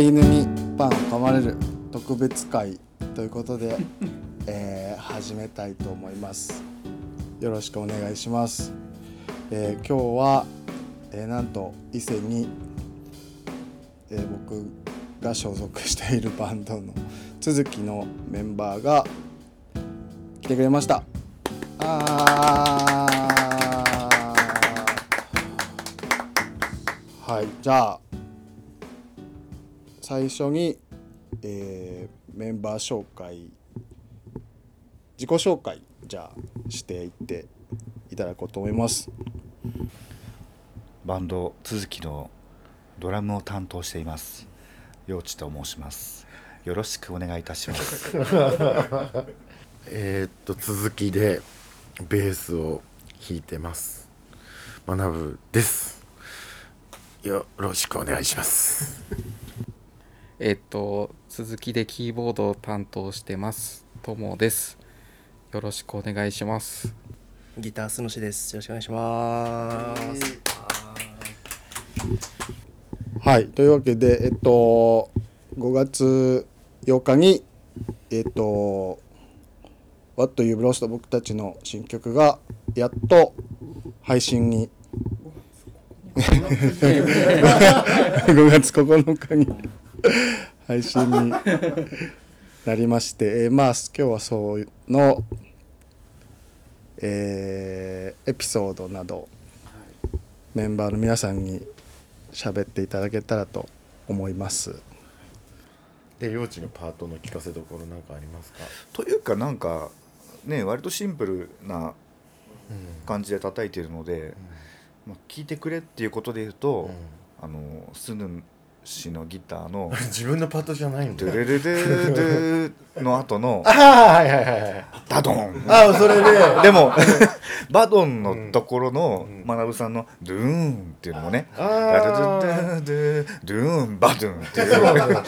犬にパンを噛まれる特別会ということで、えー始めたいと思います。よろしくお願いします、えー今日は、えーなんと伊勢に、えー僕が所属しているバンドの続きのメンバーが来てくれました。あー。はいじゃあ最初に、えーメンバー紹介自己紹介じゃあしていっていただこうと思います。バンド続きのドラムを担当しています陽地と申します。よろしくお願いいたします。えーっと続きでベースを弾いてます。学ぶです。よろしくお願いしますえっと続きでキーボードを担当してます。ともです。よろしくお願いします。ギタースのしです。よろしくお願いします。はい。というわけでえっと5月8日にえっと「What You Lost」僕たちの新曲がやっと配信に 5月9日に配信になりまして、えーまあ今日はそうの、えーエピソードなどメンバーの皆さんに喋っていただけたらと思います。で幼稚のパートの聞かせどころなんかありますか？というかなんかね割とシンプルな感じで叩いてるので、まあ、聞いてくれっていうことで言うと、あのスヌ氏のギターの 自分のパートじゃないん「ドだ。ゥルルドゥドゥ」の後の ああはいはいはいはい「バドン」ああそれで。でも バドンのところの学さんの「ドゥーン」っていうのもね「あダドー。ゥドゥドゥドゥーンバドゥン」っていう。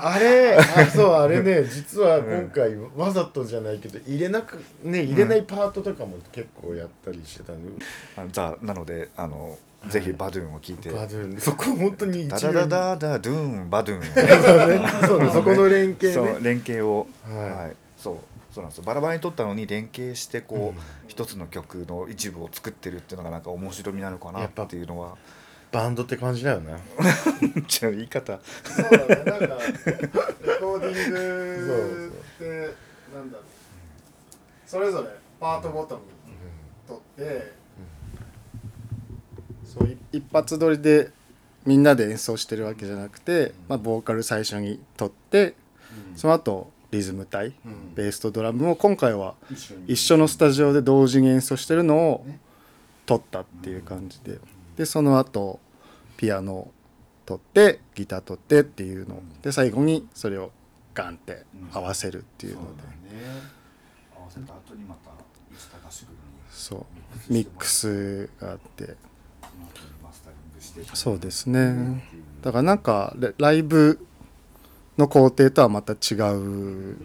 あれあそうあれね実は今回わざとじゃないけど入れなくね入れないパートとかも結構やったりしてたんで、あざなのであのぜひバドゥンを聞いて。バドゥン。そこ本当にダダダダダドゥーンバドゥン。そうねそうね。そこの連携ね。連携をはい。はい。そうそうなんですよ。バラバラに撮ったのに連携してこう一つの曲の一部を作ってるっていうのがなんか面白みなのかなっていうのは。バンドって感じだよね。ちょ言い方。そうだね、なんかレコーディングってなんだろう。それぞれパートごとに取って、そうい一発撮りでみんなで演奏してるわけじゃなくて、まあ、ボーカル最初に取って、その後リズム隊、ベースとドラムを今回は一緒のスタジオで同時に演奏してるのを撮ったっていう感じで。でその後ピアノ取ってギター取ってっていうの。で最後にそれをガンって合わせるっていうので、合わせた後にまた石田合宿に。そう。ミックスがあってそうですね。だからなんかレライブの工程とはまた違う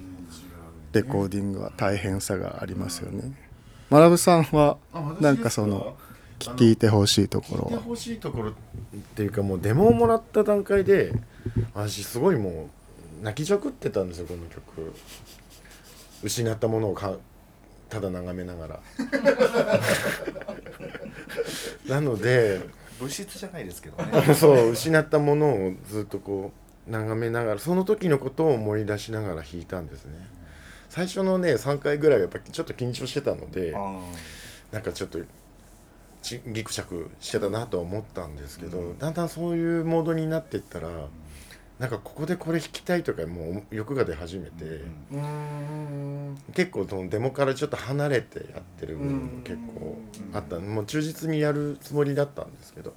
レコーディングは大変さがありますよね。マラブさんはなんかその聞いてほしいところは？聞いてほしいところっていうかもうデモをもらった段階で私すごいもう泣きじゃくってたんですよこの曲。失ったものをかただ眺めながら。なので物質じゃないですけどね。そう失ったものをずっとこう眺めながらその時のことを思い出しながら弾いたんですね。最初のね3回ぐらいはやっぱちょっと緊張してたのであなんかちょっとちギクシャクしてたなとは思ったんですけど、だんだんそういうモードになっていったら、なんかここでこれ弾きたいとかもう欲が出始めて、結構そのデモからちょっと離れてやってる部分も結構あった。もう忠実にやるつもりだったんですけど。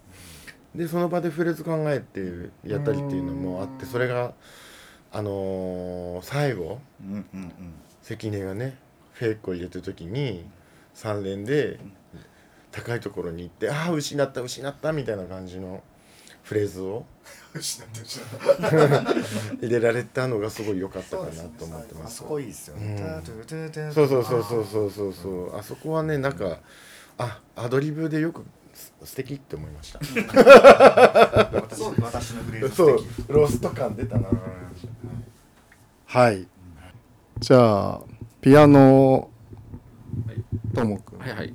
でその場でフレーズ考えてやったりっていうのもあってそれがあのー最後うんうんうん。関根がねフェイクを入れてる時に3連で高いところに行って「ああ失った失った」みたいな感じのフレーズを 入れられたのがすごい良かったかなと思ってます。あそこいいですよね、うん。そうそうそうそうそうそう。そうあそこはねなんかあアドリブでよくす素敵って思いました。私私のフレーズ。そう素敵ロスト感出たなはい。じゃあピアノともくん。はいはい。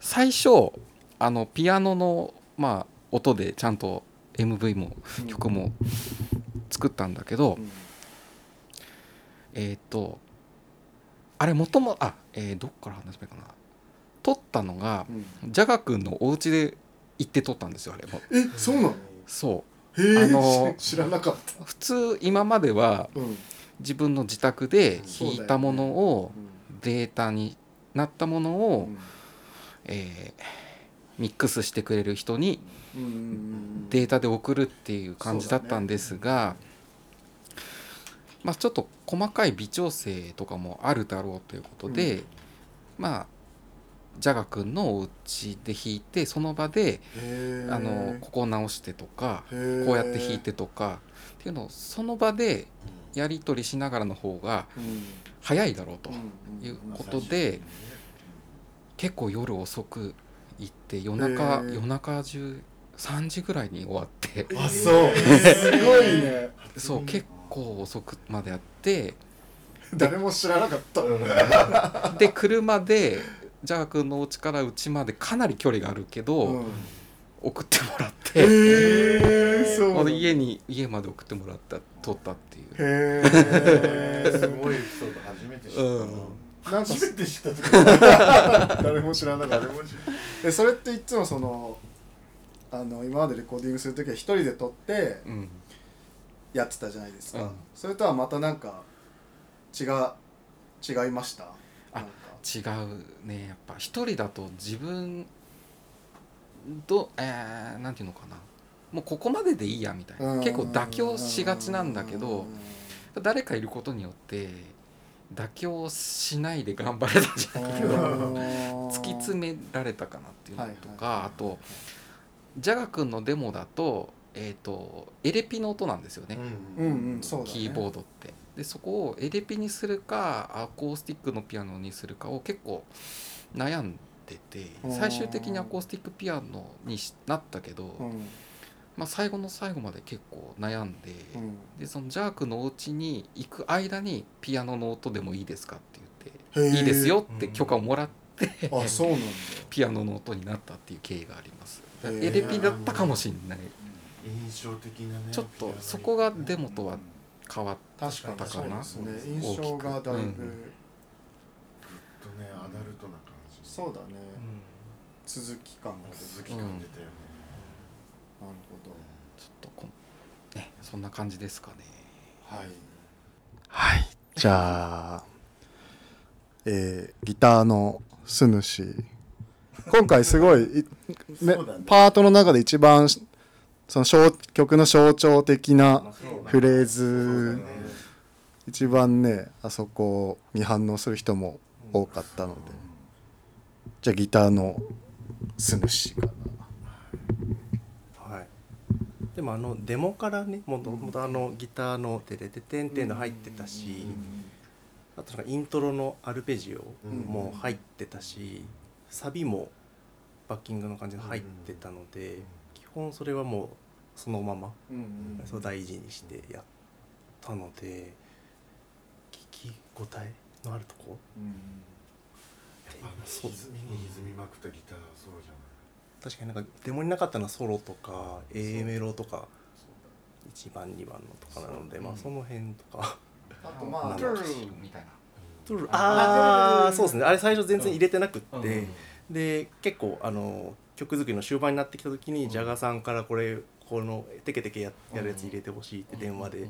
最初あのピアノのまあ音でちゃんと MV も曲も作ったんだけど、えっ、とあれもともあ、えーどっから話せばいいかな。撮ったのがうん。ジャガ君のお家で行って撮ったんですよあれも。えそうなの？そう。あの知らなかった。普通今まではうん。自分の自宅で弾いたものをデータになったものを、えーミックスしてくれる人にうんデータで送るっていう感じだったんですが、まあちょっと細かい微調整とかもあるだろうということで、まあジャガ君のお家で弾いてその場であのここを直してとかこうやって弾いてとかっていうのをその場でやり取りしながらの方がうん。早いだろうとうんいうことで結構夜遅く行って夜中夜中中3時ぐらいに終わって。あそう。すごいね。そう結構遅くまでやって。誰も知らなかった。で車でジャガ君のお家からうちまでかなり距離があるけど、うん。送ってもらっへて、えそう。家に家まで送ってもらった撮ったっていう。へえすごいエピソード初めて知ったな、うん。初めて知った時 誰も知らなかった。誰も知らえそれっていつもそのあの今までレコーディングする時は一人で撮ってうん。やってたじゃないですか、うん。それとはまたなんか違う違いました？あなんか。違うね。やっぱ一人だと自分どえー、なんていうのかな。もうここまででいいやみたいな。結構妥協しがちなんだけど誰かいることによって妥協しないで頑張れたじゃないけど突き詰められたかなっていうのとか、はいはいはい。あとジャガ君のデモだと,、えー、とエレピの音なんですよね、うんうん。そうだね。キーボードって。でそこをエレピにするかアコースティックのピアノにするかを結構悩んでてうん。最終的にアコースティックピアノにしなったけど、うん。まあ、最後の最後まで結構悩んで、うん。でそのジャークのお家に行く間にピアノの音でもいいですかって言っていいですよって許可をもらってあそうなんだ。ピアノの音になったっていう経緯がありますエレピだったかもしれない。印象的なね。ちょっとそこがデモとは変わったかな。そうですね。印象がだいぶ、うん。ぐっとねアダルトな感じ。そうだね、続き感が続き感出たよね、なるほど。ちょっとこんねそんな感じですかね。はい。はい。じゃあえーギターのスヌシ今回すごいいね。パートの中で一番その象曲の象徴的なフレーズ一番ねあそこに反応する人も多かったので。じゃあギターのスヌシかな。はい。でもあのデモからねもともとあのギターの「テレテテンテン」の入ってたしあとなんかイントロのアルペジオも入ってたしサビもバッキングの感じで入ってたので基本それはもうそのままうんそう大事にしてやったので聞き応えのあるとこ？あのそう歪みに歪みまくったギターソロじゃない？確かになんかデモになかったのはソロとか A メロとか1番2番のとかなのでまあその辺とか。あとまあトゥルみたいなああそうですね。あれ最初全然入れてなくって。で結構あの曲作りの終盤になってきた時にジャガさんからこれこのテケテケややるやつ入れてほしいって電話で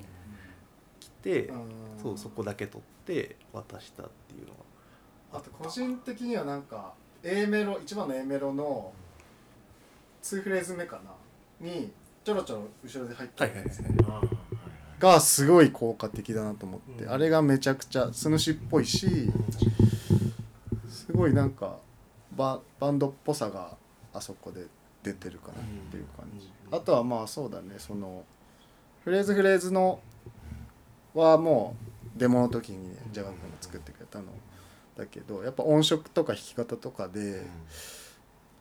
来てそうそこだけ取って渡したっていうのは。あと個人的にはなんか A メロ一番の A メロの2フレーズ目かな？にちょろちょろ後ろで入ってるんですね、ああはいはいがすごい効果的だなと思って、うん。あれがめちゃくちゃスヌシっぽいしすごいなんかババンドっぽさがあそこで出てるかなっていう感じ、うん。あとはまあそうだねそのフレーズフレーズのはもうデモの時にねジャガ君が作ってくれたのだけどやっぱ音色とか弾き方とかで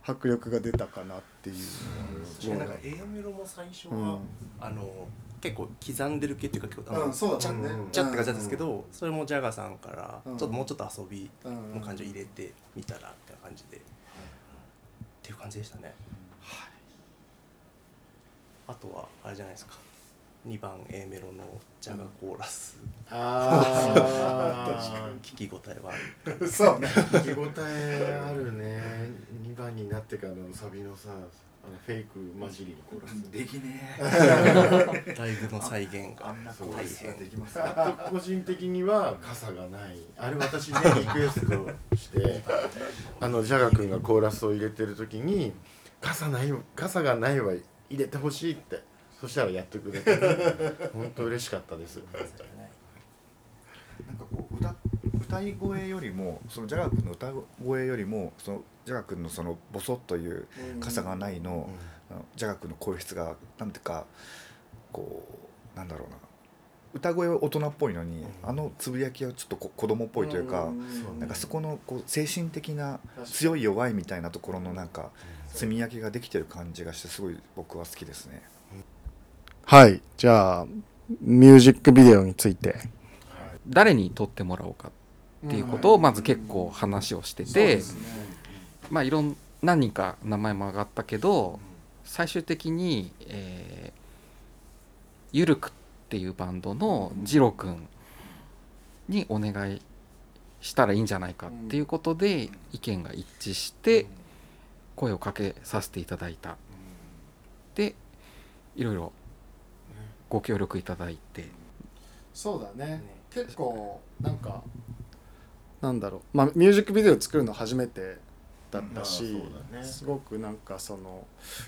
迫力が出たかなっていう確かになんか A メロも最初は、うん。あの結構刻んでる系っていうか結構あの、うんそうだちゃねちゃって感じなんですけど、それもジャガーさんからうん。ちょっともうちょっと遊びうん。の感じを入れてみたらみたいな感じで、っていう感じでしたね、あとはあれじゃないですか。2番 A メロのジャガコーラス、あ聞き応えはある。そうね。聞き応えあるね。2番になってからのサビのさフェイク混じりのコーラス。できねライブの再現が。あんなコーラスができます。個人的には傘がない。あれ私ねリクエストして。あのジャガ君がコーラスを入れてる時に傘ない傘がないは入れてほしいって。そしたらやってくれて。本当嬉しかったです。なんかこう歌歌い声よりもそのジャガー君の歌声よりもそのジャガー君のそのボソッという傘がないの,、あのジャガー君の声質がなんていうかこうなんだろうな。歌声は大人っぽいのに、あのつぶやきはちょっとこ子供っぽいというか、なんかそこのこう精神的な強い弱いみたいなところのなんか積み上げができてる感じがしてすごい僕は好きですね。はい。じゃあミュージックビデオについて。誰に撮ってもらおうかっていうことをまず結構話をしてて、まあいろん何人か名前も挙がったけど最終的に、えーゆるくっていうバンドのジロくんにお願いしたらいいんじゃないかっていうことで意見が一致して声をかけさせていただいた。でいろいろご協力いただいて。そうだね。ね。結構なんかなんだろう。まあミュージックビデオ作るの初めてだったし、ね。すごくなんかその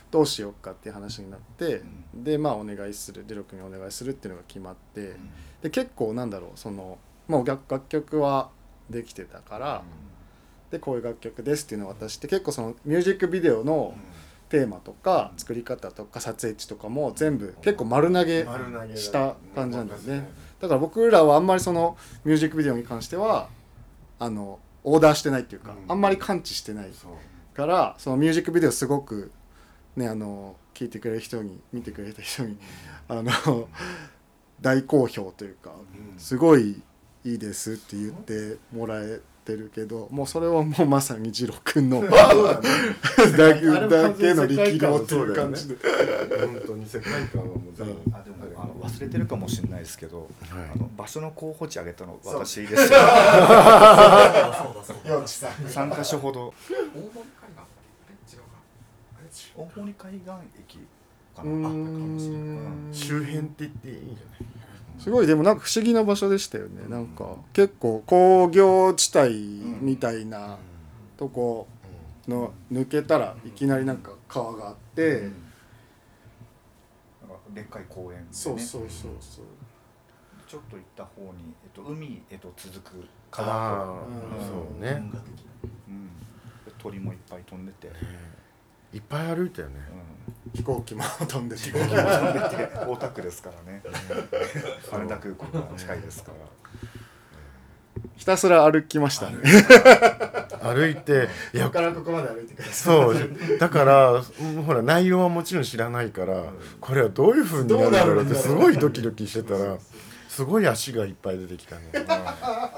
どうしようかっていう話になって、でまあお願いするデロ君にお願いするっていうのが決まって、で結構なんだろうそのもう楽楽曲はできてたから、でこういう楽曲ですっていうのを渡して結構そのミュージックビデオのテーマとか作り方とか撮影地とかも全部結構丸投げした感じなんだよね。だから僕らはあんまりそのミュージックビデオに関してはあのオーダーしてないっていうか、うん。あんまり感知してない。からそのミュージックビデオすごくねあの聞いてくれる人に見てくれた人にあの 大好評というかうん。すごいいいですって言ってもらえてるけどもうそれはもうまさに二郎くんの だけだけの力量っていう感じで。本当に世界観はもう全部あでもあの忘れてるかもしれないですけど、はい。あの場所の候補地挙げたの私ですよ。そう。だそうださん。三箇所ほど。大森海岸違うか。大森海岸駅か。うな。周辺って言っていいんじゃな。いすごい。でもなんか不思議な場所でしたよね。なんか結構工業地帯みたいなとこの抜けたらいきなりなんか川があって、なんかでっかい公園でね。そうそうそうそう。ちょっと行った方にえっと海へと続くあ川あと、そうね。鳥もいっぱい飛んでて、いっぱい歩いたよね。うん、飛行機も飛んでて。飛行機も飛んでて。大田区ですからね。羽田空港が近いですから。ひたすら歩きましたね。歩いて。いやここからここまで歩いてくださそう。だからうんほら内容はもちろん知らないからこれはどういうふうになるんだろうってすごいドキドキしてたらすごい足がいっぱい出てきたね。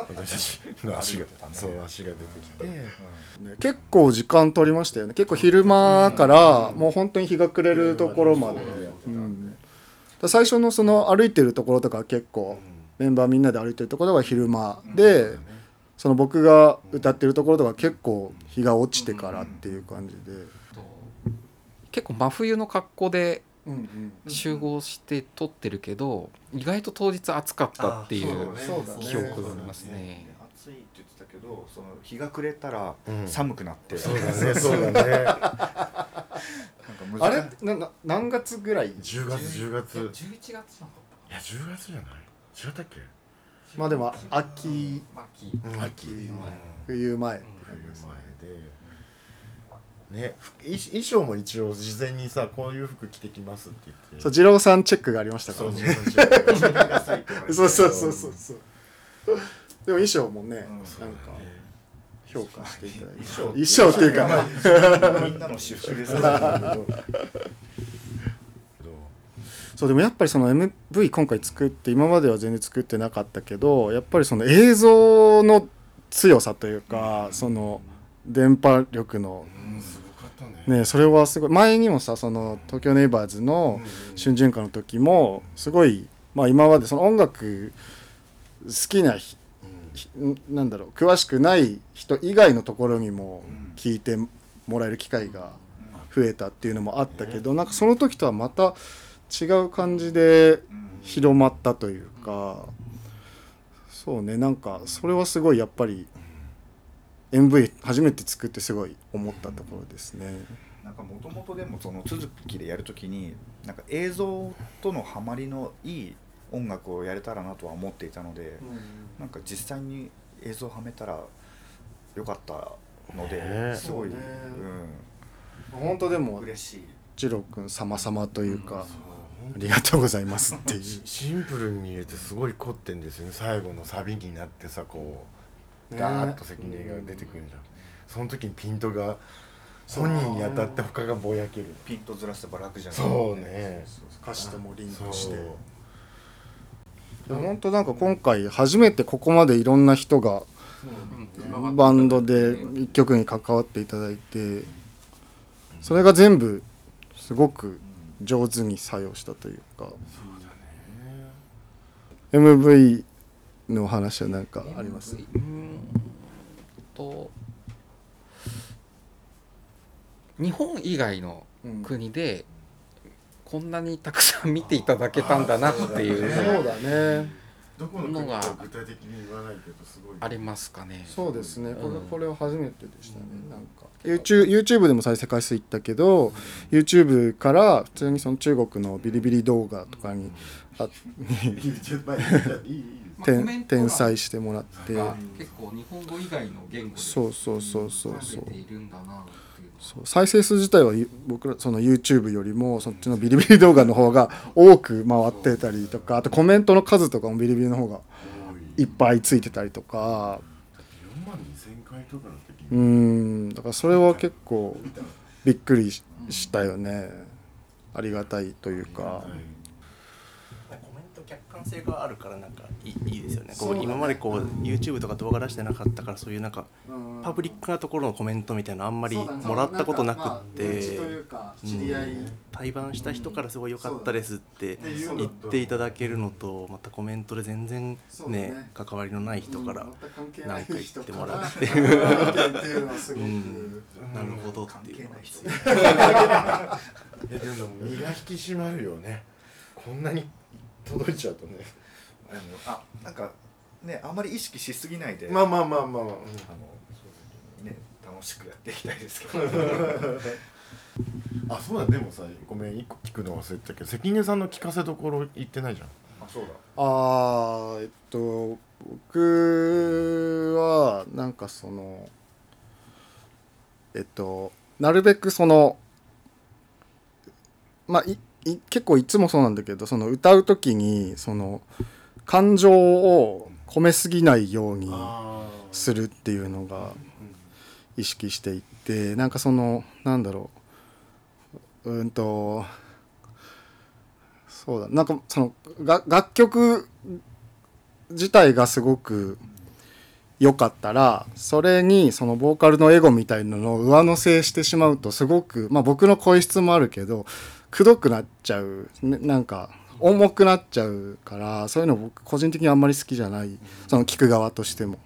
私たちの足が。ね。そう足が出てきて。い、ね、結構時間取りましたよね。結構昼間からもう本当に日が暮れるところまで、うん、だ最初のその歩いてるところとか結構メンバーみんなで歩いてるところは昼間で、その僕が歌ってるところとか結構日が落ちてからっていう感じで、と結構真冬の格好でうん集合して撮ってるけど意外と当日暑かったっていう記憶がありますね。暑いって言ってたけど、その日が暮れたらうん。寒くなって、そうだね そうだね。なんかあれ？なな何月ぐらい？10月10月。11月。ないや10月じゃない？違ったっけ？まあでも秋。秋うん秋。うん冬前。前でね。ふ衣衣装も一応事前にさこういう服着てきますって言って。そう二郎さんチェックがありましたからね。そう そうそうそうそうでも衣装もね、うん。なんか評価していただいて。衣衣装っていうか。みんなの私服です そうでもやっぱりその MV 今回作って今までは全然作ってなかったけどやっぱりその映像の強さというかその電波力のねねそれはすごい。前にもさその東京ネイバーズの春巡歌の時もすごいまあ今までその音楽好きなひひなんだろう詳しくない人以外のところにも聞いてもらえる機会が増えたっていうのもあったけどなんかその時とはまた違う感じで広まったというかそうねなんかそれはすごいやっぱり MV 初めて作ってすごい思ったところですね。なんかもともとでもその続きでやるときになんか映像とのハマりのいい音楽をやれたらなとは思っていたので、なんか実際に映像はめたらよかったので、ねすごい、ね。うん、本当でも。嬉しい。ジロー君様々というか、そう。ありがとうございますっていう。しシンプルに入れてすごい凝ってんですよね。最後のサビになってさこうね。ガーッと関根が出てくるじゃん。その時にピントが本人に当たって他がぼやける。ピントずらせば楽じゃないそうね歌詞ともリンそう。クして本当なんか今回初めてここまでいろんな人がバンドで一曲に関わっていただいてそれが全部すごく上手に作用したというか。MV の話は何かあります？MV うーんと日本以外の国でこんなにたくさん見ていただけたんだなっていうそうだね。どこの具体的に言わないけどすごい。ありますかね。そうですね。こん。これは初めてでしたね。なんか。YouTube, YouTube でも再生回数いったけど YouTube から普通にその中国のビリビリ動画とかにあまあいいいいいい転転載してもらって。が結構日本語以外の言語でそうそうそうそうそう。再生数自体はゆ僕らその YouTube よりもそっちのビリビリ動画の方が多く回ってたりとかあとコメントの数とかもビリビリの方がいっぱいついてたりとか。4万2000回とかの時うん。だからそれは結構びっくりししたよね。ありがたいというかト客観性があるからなんかいいいいですよね。こそうだね。う今までこう YouTube とか動画出してなかったからそういうなんかパブリックなところのコメントみたいなのあんまりもらったことなくって対バンした人からすごい良かったですって言っていただけるのとまたコメントで全然ねね。関わりのない人からなんか言ってもらうっていうのはすごく、うん。なるほどっていう関係ない。人いやでも身が引き締まるよね。こんなに届いちゃうとね。でもあなんかねあんまり意識しすぎないで、まあまあまあまあまあ、あのね楽しくやっていきたいですけど。あそうだでもさごめん一個聞くの忘れてたけど関根さんの聞かせどころ言ってないじゃん。あそうだ。あーえっと僕はなんかそのえっとなるべくそのまあいい結構いつもそうなんだけどその歌う時にその感情を込めすぎないようにするっていうのが意識していってなんかそのなんだろう。うんとそうだなんかそのが楽曲自体がすごく良かったらそれにそのボーカルのエゴみたいなのを上乗せしてしまうとすごくまあ僕の声質もあるけどくどくなっちゃう、ね、なんか重くなっちゃうからそういうの僕個人的にあんまり好きじゃない。その聞く側としても。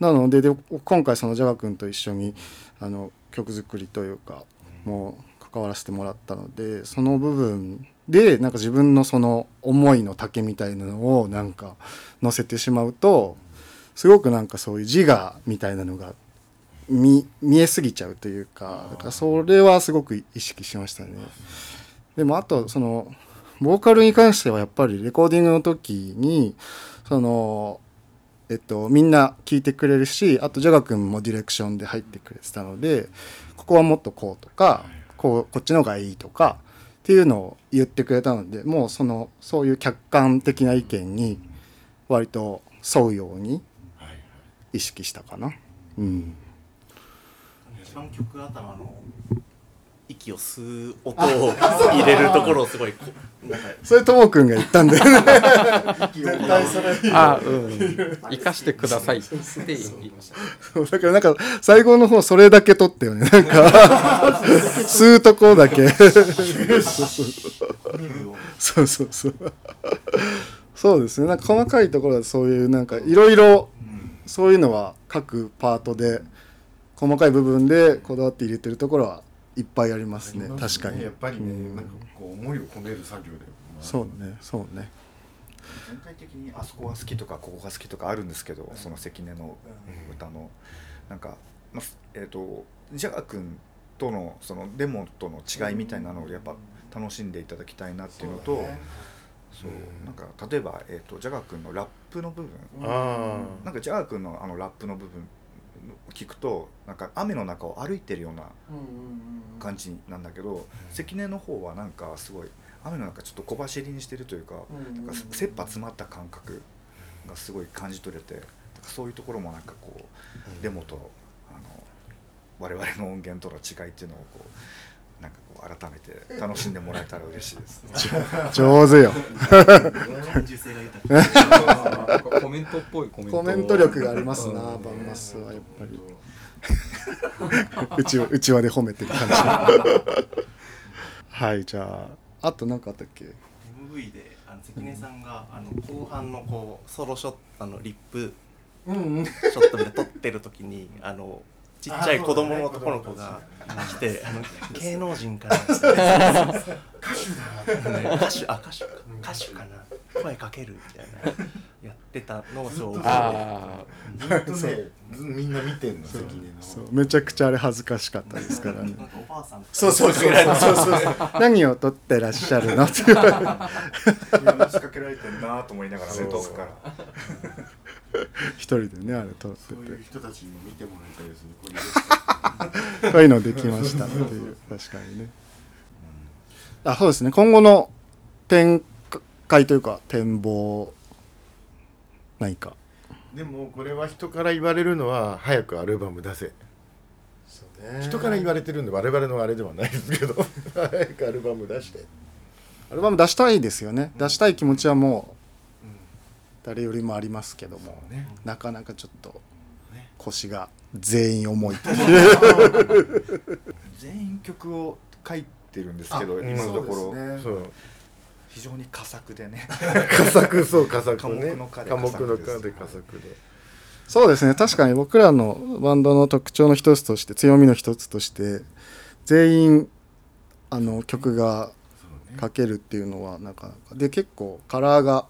なのでで今回そのジャガ君と一緒にあの曲作りというかもう関わらせてもらったのでその部分でなんか自分のその思いの丈みたいなのをなんか乗せてしまうとすごくなんかそういう自我みたいなのが見見えすぎちゃうというかだからそれはすごく意識しましたね。でもあとそのボーカルに関してはやっぱりレコーディングの時にそのえっと、みんな聞いてくれるしあとジャガ君もディレクションで入ってくれてたのでここはもっとこうとかこうこっちの方がいいとかっていうのを言ってくれたのでもうそのそういう客観的な意見に割と沿うように意識したかな。うん一番曲頭の息を吸う音を入れるところをすごい それともくんが言ったんだよね。絶対それあうん。生かしてくださいって言いました。そうだからなんか最後の方それだけ取ったよね。なんか 吸うとこだけ。そうそうそう。そうですね。なんか細かいところはそういうなんかいろいろそういうのは各パートで細かい部分でこだわって入れてるところはいっぱいありますね。確かに。やっぱりね、うん。なんかこう思いを込める作業でそうね。そうね。全体的にあそこが好きとかここが好きとかあるんですけど、その関根の歌の、なんか、まあえー、とジャガ君とのそのデモとの違いみたいなのをやっぱ楽しんでいただきたいなっていうのとそうなんか例えば、えー、とジャガ君のラップの部分。あなんかジャガ君のあのラップの部分を聞くとなんか雨の中を歩いてるような感じなんだけど関根の方はなんかすごい雨の中ちょっと小走りにしてるというかなんか切羽詰まった感覚がすごい感じ取れてそういうところもなんかこうデモとあの我々の音源との違いっていうのをこうなんかこう改めて楽しんでもらえたら嬉しいです。上手よ。感受性が豊かコメントっぽいコメント。コメント力がありますなバンマスはやっぱり。うちわうちわで褒めてる感じ。はいじゃああと何かあったっけ？MV であの関根さんがあの後半のこうソロショットあのリップうんうん。ショットで撮ってる時にあのちっちゃい子供の男の子が来てあの芸能人かな。歌手だ。歌手あ歌手か歌手かな。声かけるみたいな。やってたのをそう覚あずっとねずみんな見てんの関根の。そう。めちゃくちゃあれ恥ずかしかったですから。ねおばあさんそうそうそうそうそう。そ う何を撮ってらっしゃるの？って言われて話しかけられてんなと思いながらね遠くから。一人でねあれ撮ってそういうて人たちにも見てもらいたいですねこれそういうのできましたっていう。確かにね。あそうですね。今後の展開というか展望何か。でもこれは人から言われるのは早くアルバム出せ。人から言われてるんで我々のあれではないですけど。早くアルバム出して。アルバム出したいですよね。出したい気持ちはもう誰よりもありますけども、ね。なかなかちょっとね。腰が全員重い 全員曲を書いてるんですけどあ今のところ、ね。非常に佳作でね。佳作そう佳作科で寡黙の佳作です。科で佳作で。そうですね。確かに僕らのバンドの特徴の一つとして強みの一つとして全員あの曲が書けるっていうのはなかなか。で結構カラーが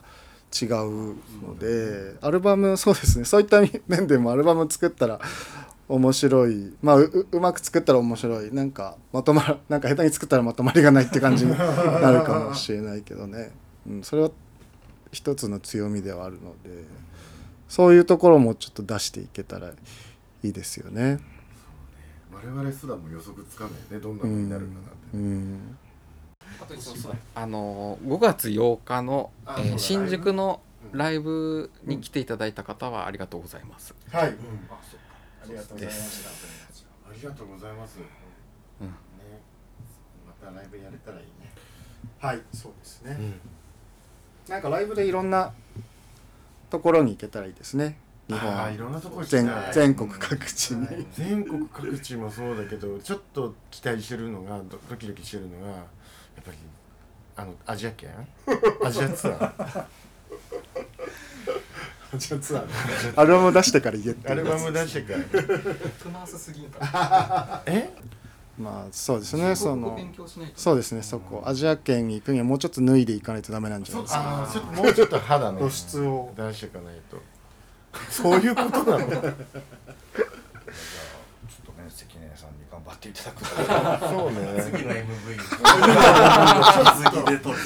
違うのでアルバムそうですね。そういった面でもアルバム作ったら面白い。まあうううまく作ったら面白い。なんかまとまらなんか下手に作ったらまとまりがないって感じになるかもしれないけどね、うん、それは一つの強みではあるのでそういうところもちょっと出していけたらいいですよね。我々すらも予測つかないね。どんなう風になるかなっんて、うんあの5月8日の、あえー新宿のうん。ライブに来ていただいた方はありがとうございます。はい、うん。ありがとうございました。ありがとうございます、うん。ね。またライブやれたらいいね、はい、そうですね。うん。なんかライブでいろんなところに行けたらいいですね。日本。いろんなとこ行きたい。全全国各地に。全国各地もそうだけどちょっと期待してるのがドドキドキしてるのがぱりあのアジア圏？アジアツアー？じゃあツアーアルバム出してから言えってアルバム出してから。クマースすぎんか。え？まあそうですね。その。そうですねそこ。アジア圏に行くにはもうちょっと脱いでいかないとダメなんじゃないですか。ちょっともうちょっと肌の露出を。出していかないと。そういうことなの？関根さんに頑張っていただくと。そうね。次の MV 続きで撮る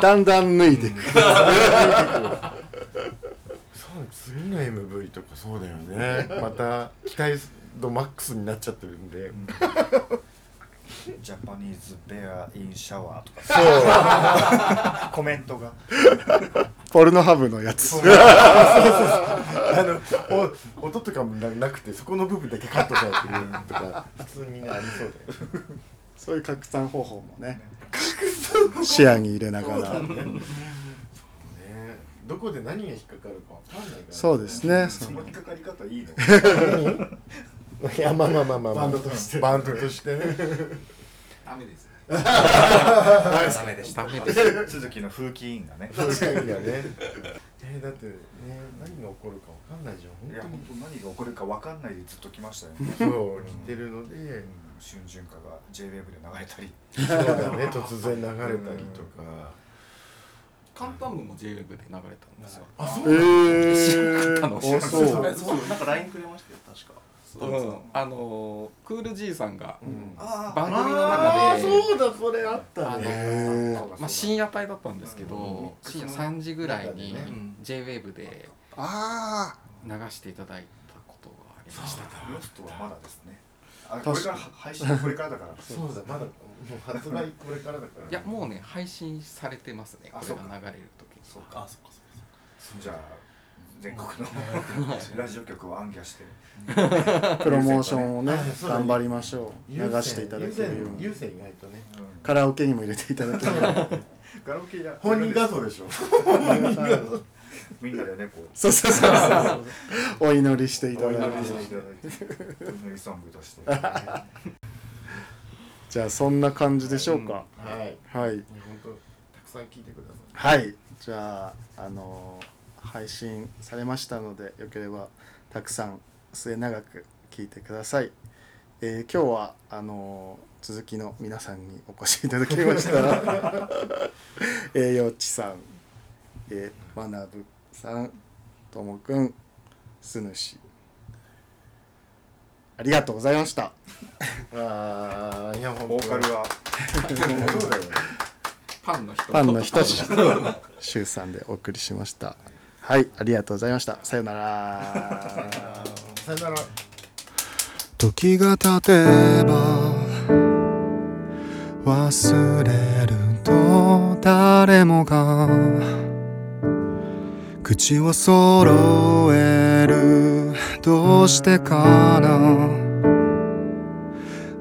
だんだん脱いでいく。そう次の MV とかそうだよね。また期待度マックスになっちゃってるんでジャパニーズベアインシャワーとかコメントが。ポルノハブのやつ。あのお音とかもななくてそこの部分だけカットされてるとか。普通にねありそうだよ。そういう拡散方法もね。視野に入れながら。ね。どこで何が引っかかるかわかんないから。そうですね。そその引っかかり方いいのいやまあまあまあまあ、まあ、バンドとして。バンドとしてね。ダメです。ダメでした。ダメです。鈴木の風紀委員がね。確かにね。えだってね何が起こるかわかんないじゃん。いや本本当何が起こるか分かんないでずっと来ましたよね。そう来てるので。うん春巡歌が JWAVE で流れたり。そうだね突然流れたりとか。カンタムも JWEB で流れたんですよ。あそえー、楽しいあ そう。そうなんか LINE くれましたよ確かうん。あのークール G さんがうん。あ番組の中でそうだそれあったあのねへまあ、深夜帯だったんですけど、うん。深夜3時ぐらいに JWAVE であ流していただいたことがありました。ロストはまだですね。あこれから配信これからだから。そうだまだもう発売これからだから。いやもうね配信されてますね。あこれが流れる時。そうあそっかそっか。じゃあ全国のラジオ局を暗記して。あプロモーションをね頑張りましょう。流していただけるように。優先意外とね。カラオケにも入れていただける カラオケや本人画像でしょ。みんなでねこう。そうそうそうそう。お祈りしていただいて。お祈りしていただいてお祈りソングとして。じゃあそんな感じでしょうか、はい。はい。本当たくさん聞いてください。はい。じゃああのー配信されましたのでよければたくさん末永く聞いてください、えー今日はあのー続きの皆さんにお越しいただきました。えーよっちさん、えー、まなぶさん。ともくん。すぬし。ありがとうございました。ああいや本ボーカルは。パンの人。パンのひとししゅうさんでお送りしましたはいありがとうございました。さようなら。さよなら。時が経てば忘れると誰もが口を揃える。どうしてかな。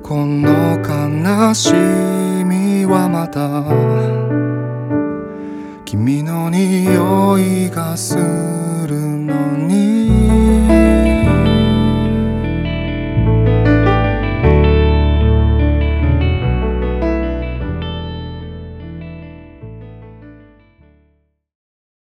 この悲しみはまた君の匂いがするのに